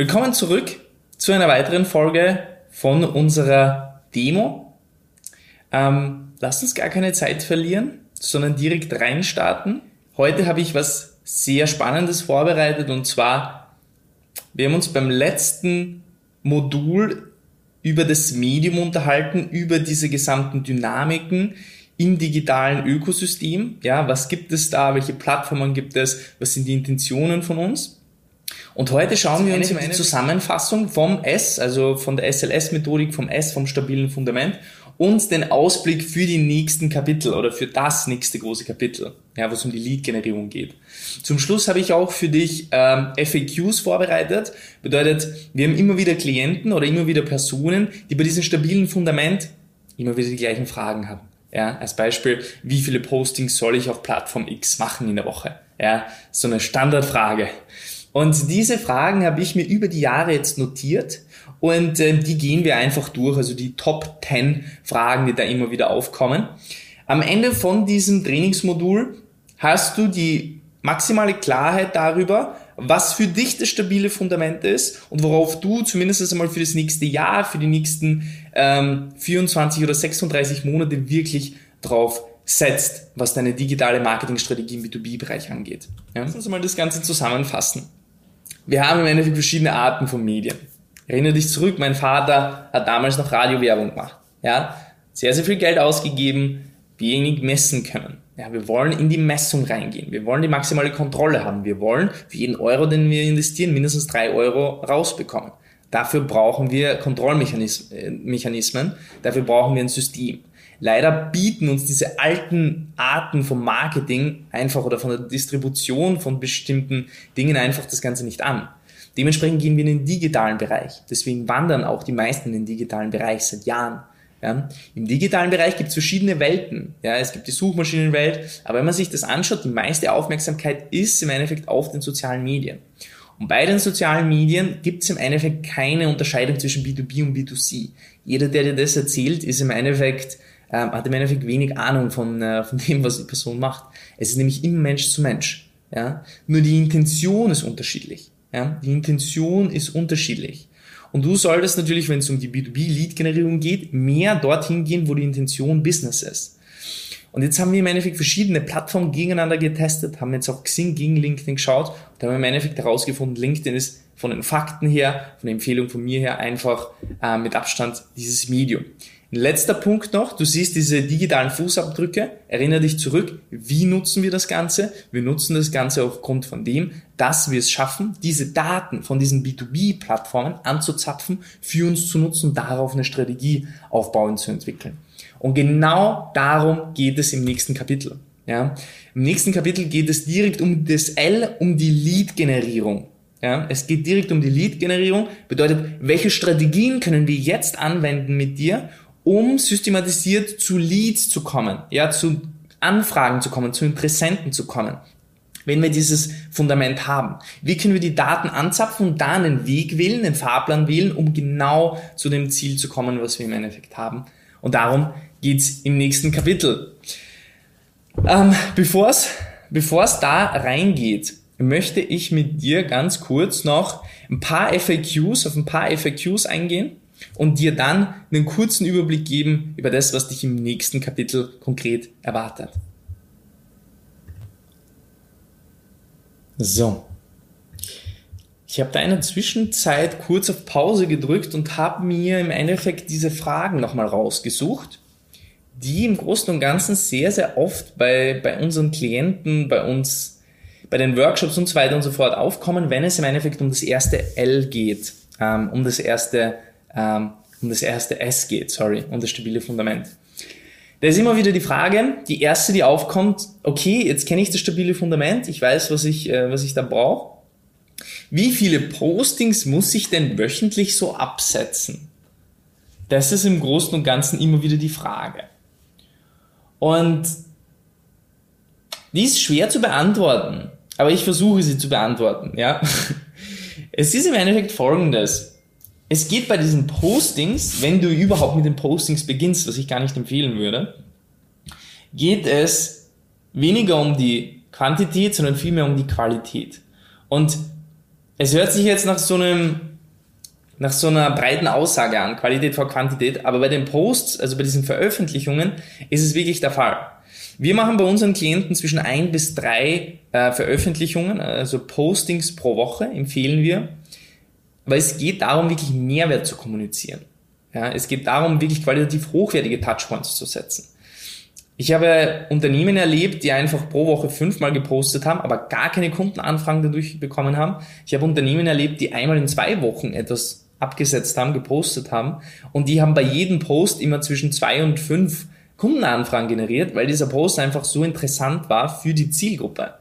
Willkommen zurück zu einer weiteren Folge von unserer Demo. Ähm, lasst uns gar keine Zeit verlieren, sondern direkt reinstarten. Heute habe ich was sehr Spannendes vorbereitet und zwar, wir haben uns beim letzten Modul über das Medium unterhalten, über diese gesamten Dynamiken im digitalen Ökosystem. Ja, was gibt es da? Welche Plattformen gibt es? Was sind die Intentionen von uns? Und heute schauen wir uns die Zusammenfassung vom S, also von der SLS-Methodik, vom S, vom stabilen Fundament und den Ausblick für die nächsten Kapitel oder für das nächste große Kapitel, ja, wo es um die Lead-Generierung geht. Zum Schluss habe ich auch für dich ähm, FAQs vorbereitet. Bedeutet, wir haben immer wieder Klienten oder immer wieder Personen, die bei diesem stabilen Fundament immer wieder die gleichen Fragen haben. Ja, als Beispiel, wie viele Postings soll ich auf Plattform X machen in der Woche? Ja, so eine Standardfrage. Und diese Fragen habe ich mir über die Jahre jetzt notiert und äh, die gehen wir einfach durch, also die Top 10 Fragen, die da immer wieder aufkommen. Am Ende von diesem Trainingsmodul hast du die maximale Klarheit darüber, was für dich das stabile Fundament ist und worauf du zumindest einmal für das nächste Jahr, für die nächsten ähm, 24 oder 36 Monate wirklich drauf setzt, was deine digitale Marketingstrategie im B2B-Bereich angeht. Ja? Lass uns mal das Ganze zusammenfassen. Wir haben im Endeffekt verschiedene Arten von Medien. Erinnere dich zurück, mein Vater hat damals noch Radiowerbung gemacht. Ja, sehr, sehr viel Geld ausgegeben, wenig messen können. Ja, wir wollen in die Messung reingehen. Wir wollen die maximale Kontrolle haben. Wir wollen für jeden Euro, den wir investieren, mindestens drei Euro rausbekommen. Dafür brauchen wir Kontrollmechanismen. Dafür brauchen wir ein System. Leider bieten uns diese alten Arten vom Marketing einfach oder von der Distribution von bestimmten Dingen einfach das Ganze nicht an. Dementsprechend gehen wir in den digitalen Bereich. Deswegen wandern auch die meisten in den digitalen Bereich seit Jahren. Ja, Im digitalen Bereich gibt es verschiedene Welten. Ja, es gibt die Suchmaschinenwelt, aber wenn man sich das anschaut, die meiste Aufmerksamkeit ist im Endeffekt auf den sozialen Medien. Und bei den sozialen Medien gibt es im Endeffekt keine Unterscheidung zwischen B2B und B2C. Jeder, der dir das erzählt, ist im Endeffekt ähm, hat im Endeffekt wenig Ahnung von, äh, von dem, was die Person macht. Es ist nämlich immer Mensch zu Mensch. Ja? Nur die Intention ist unterschiedlich. Ja? Die Intention ist unterschiedlich. Und du solltest natürlich, wenn es um die B2B-Lead-Generierung geht, mehr dorthin gehen, wo die Intention Business ist. Und jetzt haben wir im Endeffekt verschiedene Plattformen gegeneinander getestet, haben jetzt auch Xing gegen LinkedIn geschaut und haben im Endeffekt herausgefunden, LinkedIn ist von den Fakten her, von der Empfehlung von mir her einfach äh, mit Abstand dieses Medium. Letzter Punkt noch, du siehst diese digitalen Fußabdrücke, erinnere dich zurück, wie nutzen wir das Ganze? Wir nutzen das Ganze aufgrund von dem, dass wir es schaffen, diese Daten von diesen B2B-Plattformen anzuzapfen, für uns zu nutzen, darauf eine Strategie aufbauen zu entwickeln. Und genau darum geht es im nächsten Kapitel. Ja? Im nächsten Kapitel geht es direkt um das L, um die Lead-Generierung. Ja, es geht direkt um die Lead-Generierung. Bedeutet, welche Strategien können wir jetzt anwenden mit dir, um systematisiert zu Leads zu kommen, ja, zu Anfragen zu kommen, zu Interessenten zu kommen. Wenn wir dieses Fundament haben, wie können wir die Daten anzapfen und da einen Weg wählen, einen Fahrplan wählen, um genau zu dem Ziel zu kommen, was wir im Endeffekt haben. Und darum geht's im nächsten Kapitel. Ähm, bevor es da reingeht, möchte ich mit dir ganz kurz noch ein paar FAQs, auf ein paar FAQs eingehen und dir dann einen kurzen Überblick geben über das, was dich im nächsten Kapitel konkret erwartet. So. Ich habe da in der Zwischenzeit kurz auf Pause gedrückt und habe mir im Endeffekt diese Fragen nochmal rausgesucht, die im Großen und Ganzen sehr, sehr oft bei, bei unseren Klienten, bei uns, bei den Workshops und so weiter und so fort aufkommen, wenn es im Endeffekt um das erste L geht, ähm, um das erste ähm, um das erste S geht, sorry, um das stabile Fundament. Da ist immer wieder die Frage, die erste, die aufkommt, okay, jetzt kenne ich das stabile Fundament, ich weiß, was ich, äh, was ich da brauche. Wie viele Postings muss ich denn wöchentlich so absetzen? Das ist im Großen und Ganzen immer wieder die Frage. Und die ist schwer zu beantworten, aber ich versuche sie zu beantworten, ja. Es ist im Endeffekt folgendes es geht bei diesen Postings, wenn du überhaupt mit den Postings beginnst, was ich gar nicht empfehlen würde, geht es weniger um die Quantität, sondern vielmehr um die Qualität. Und es hört sich jetzt nach so einem nach so einer breiten Aussage an, Qualität vor Quantität, aber bei den Posts, also bei diesen Veröffentlichungen, ist es wirklich der Fall. Wir machen bei unseren Klienten zwischen ein bis drei äh, Veröffentlichungen, also Postings pro Woche empfehlen wir, weil es geht darum, wirklich Mehrwert zu kommunizieren. Ja, es geht darum, wirklich qualitativ hochwertige Touchpoints zu setzen. Ich habe Unternehmen erlebt, die einfach pro Woche fünfmal gepostet haben, aber gar keine Kundenanfragen dadurch bekommen haben. Ich habe Unternehmen erlebt, die einmal in zwei Wochen etwas abgesetzt haben, gepostet haben und die haben bei jedem Post immer zwischen zwei und fünf Kundenanfragen generiert, weil dieser Post einfach so interessant war für die Zielgruppe.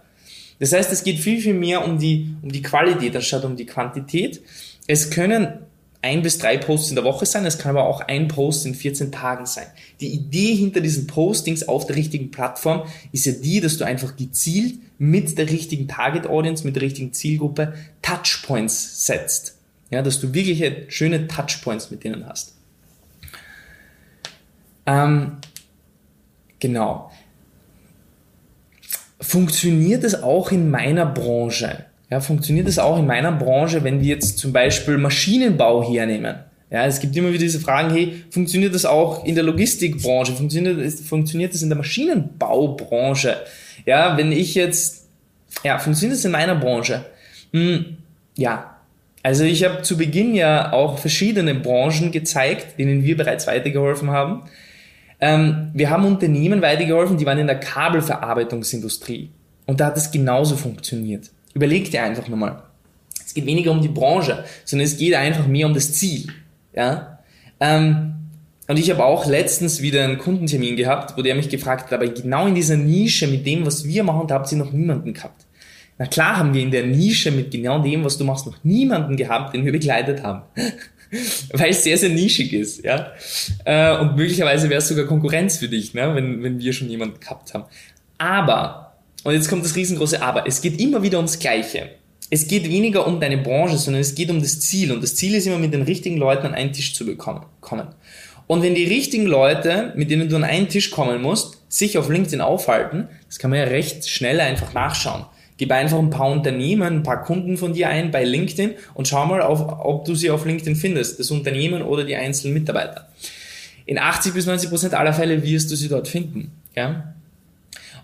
Das heißt, es geht viel, viel mehr um die, um die Qualität anstatt um die Quantität. Es können ein bis drei Posts in der Woche sein, es kann aber auch ein Post in 14 Tagen sein. Die Idee hinter diesen Postings auf der richtigen Plattform ist ja die, dass du einfach gezielt mit der richtigen Target Audience, mit der richtigen Zielgruppe Touchpoints setzt. Ja, dass du wirklich schöne Touchpoints mit denen hast. Ähm, genau. Funktioniert es auch in meiner Branche? Ja, funktioniert es auch in meiner Branche, wenn wir jetzt zum Beispiel Maschinenbau hernehmen? Ja, es gibt immer wieder diese Fragen, hey, funktioniert das auch in der Logistikbranche? Funktioniert, funktioniert das in der Maschinenbaubranche? Ja, wenn ich jetzt, ja, funktioniert das in meiner Branche? Hm, ja. Also ich habe zu Beginn ja auch verschiedene Branchen gezeigt, denen wir bereits weitergeholfen haben. Ähm, wir haben Unternehmen weitergeholfen, die waren in der Kabelverarbeitungsindustrie. Und da hat es genauso funktioniert. Überleg dir einfach nochmal. Es geht weniger um die Branche, sondern es geht einfach mehr um das Ziel. Ja? Ähm, und ich habe auch letztens wieder einen Kundentermin gehabt, wo der mich gefragt hat, aber genau in dieser Nische mit dem, was wir machen, da habt ihr noch niemanden gehabt. Na klar haben wir in der Nische mit genau dem, was du machst, noch niemanden gehabt, den wir begleitet haben. Weil es sehr, sehr nischig ist, ja. Äh, und möglicherweise wäre es sogar Konkurrenz für dich, ne? wenn, wenn wir schon jemanden gehabt haben. Aber und jetzt kommt das riesengroße Aber. Es geht immer wieder ums Gleiche. Es geht weniger um deine Branche, sondern es geht um das Ziel. Und das Ziel ist immer, mit den richtigen Leuten an einen Tisch zu bekommen, kommen. Und wenn die richtigen Leute, mit denen du an einen Tisch kommen musst, sich auf LinkedIn aufhalten, das kann man ja recht schnell einfach nachschauen. Gib einfach ein paar Unternehmen, ein paar Kunden von dir ein bei LinkedIn und schau mal, auf, ob du sie auf LinkedIn findest, das Unternehmen oder die einzelnen Mitarbeiter. In 80 bis 90 Prozent aller Fälle wirst du sie dort finden. Ja?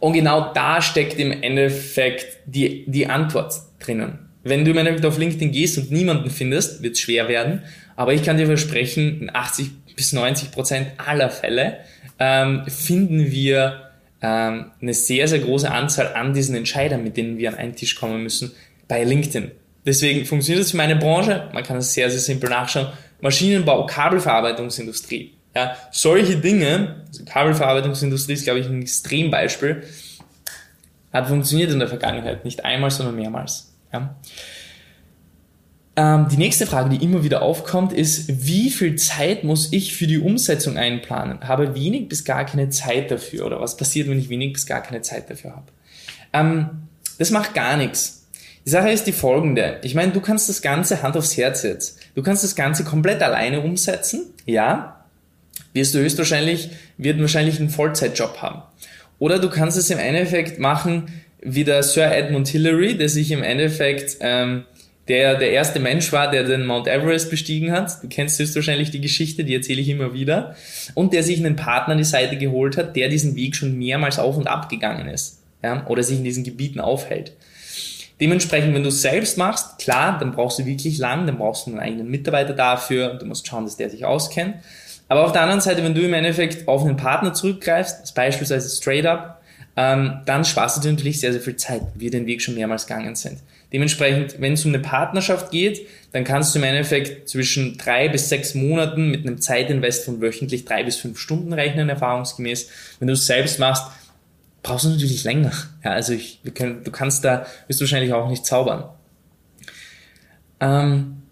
Und genau da steckt im Endeffekt die, die Antwort drinnen. Wenn du im Endeffekt auf LinkedIn gehst und niemanden findest, wird es schwer werden. Aber ich kann dir versprechen, in 80 bis 90 Prozent aller Fälle ähm, finden wir ähm, eine sehr, sehr große Anzahl an diesen Entscheidern, mit denen wir an einen Tisch kommen müssen, bei LinkedIn. Deswegen funktioniert das für meine Branche. Man kann es sehr, sehr simpel nachschauen. Maschinenbau, Kabelverarbeitungsindustrie. Ja, solche Dinge, also Kabelverarbeitungsindustrie ist, glaube ich, ein Extrembeispiel, hat funktioniert in der Vergangenheit. Nicht einmal, sondern mehrmals. Ja. Ähm, die nächste Frage, die immer wieder aufkommt, ist, wie viel Zeit muss ich für die Umsetzung einplanen? Habe wenig bis gar keine Zeit dafür. Oder was passiert, wenn ich wenig bis gar keine Zeit dafür habe? Ähm, das macht gar nichts. Die Sache ist die folgende. Ich meine, du kannst das Ganze Hand aufs Herz jetzt. Du kannst das Ganze komplett alleine umsetzen. Ja, wirst du höchstwahrscheinlich, wird wahrscheinlich einen Vollzeitjob haben. Oder du kannst es im Endeffekt machen wie der Sir Edmund Hillary, der sich im Endeffekt, ähm, der der erste Mensch war, der den Mount Everest bestiegen hat. Du kennst höchstwahrscheinlich die Geschichte, die erzähle ich immer wieder. Und der sich einen Partner an die Seite geholt hat, der diesen Weg schon mehrmals auf und ab gegangen ist. Ja? Oder sich in diesen Gebieten aufhält. Dementsprechend, wenn du es selbst machst, klar, dann brauchst du wirklich lang, dann brauchst du einen eigenen Mitarbeiter dafür und du musst schauen, dass der sich auskennt. Aber auf der anderen Seite, wenn du im Endeffekt auf einen Partner zurückgreifst, beispielsweise Straight Up, ähm, dann sparst du dir natürlich sehr, sehr viel Zeit, wie wir den Weg schon mehrmals gegangen sind. Dementsprechend, wenn es um eine Partnerschaft geht, dann kannst du im Endeffekt zwischen drei bis sechs Monaten mit einem Zeitinvest von wöchentlich drei bis fünf Stunden rechnen, erfahrungsgemäß. Wenn du es selbst machst, brauchst du natürlich länger. Ja, also ich, können, du kannst da, wirst wahrscheinlich auch nicht zaubern. Ähm,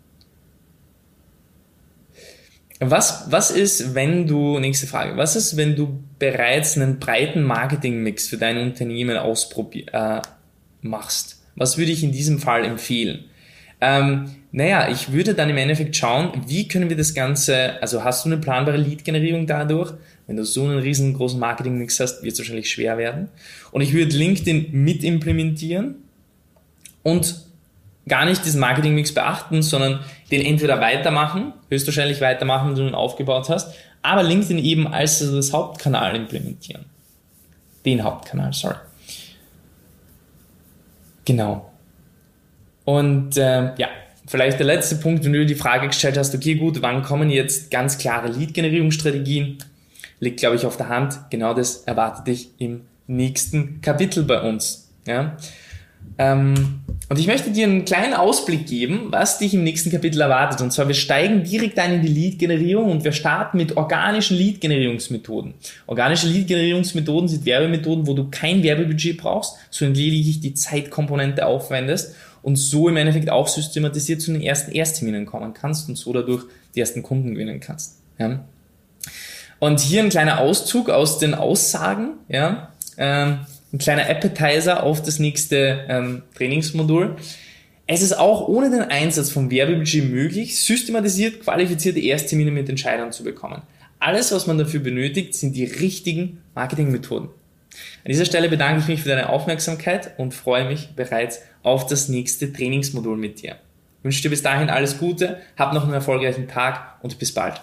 was, was ist, wenn du, nächste Frage, was ist, wenn du bereits einen breiten Marketingmix für dein Unternehmen ausprobier, äh, machst? Was würde ich in diesem Fall empfehlen? Ähm, naja, ich würde dann im Endeffekt schauen, wie können wir das Ganze, also hast du eine planbare Lead-Generierung dadurch? Wenn du so einen riesengroßen Marketingmix hast, wird es wahrscheinlich schwer werden. Und ich würde LinkedIn mit implementieren und gar nicht diesen Marketingmix beachten, sondern den entweder weitermachen, höchstwahrscheinlich weitermachen, wenn du ihn aufgebaut hast, aber LinkedIn eben als das Hauptkanal implementieren. Den Hauptkanal, sorry. Genau. Und äh, ja, vielleicht der letzte Punkt, wenn du dir die Frage gestellt hast, okay, gut, wann kommen jetzt ganz klare Lead-Generierungsstrategien? Liegt, glaube ich, auf der Hand. Genau das erwartet dich im nächsten Kapitel bei uns. Ja? Ähm, und ich möchte dir einen kleinen Ausblick geben, was dich im nächsten Kapitel erwartet. Und zwar, wir steigen direkt ein in die Lead-Generierung und wir starten mit organischen Lead-Generierungsmethoden. Organische Lead-Generierungsmethoden sind Werbemethoden, wo du kein Werbebudget brauchst, sondern lediglich die Zeitkomponente aufwendest und so im Endeffekt auch systematisiert zu den ersten Erstterminen kommen kannst und so dadurch die ersten Kunden gewinnen kannst. Ja. Und hier ein kleiner Auszug aus den Aussagen, ja, ähm, ein kleiner Appetizer auf das nächste ähm, Trainingsmodul. Es ist auch ohne den Einsatz von Werbebudget möglich, systematisiert qualifizierte Ersttermine mit Entscheidern zu bekommen. Alles, was man dafür benötigt, sind die richtigen Marketingmethoden. An dieser Stelle bedanke ich mich für deine Aufmerksamkeit und freue mich bereits auf das nächste Trainingsmodul mit dir. Ich wünsche dir bis dahin alles Gute, hab noch einen erfolgreichen Tag und bis bald.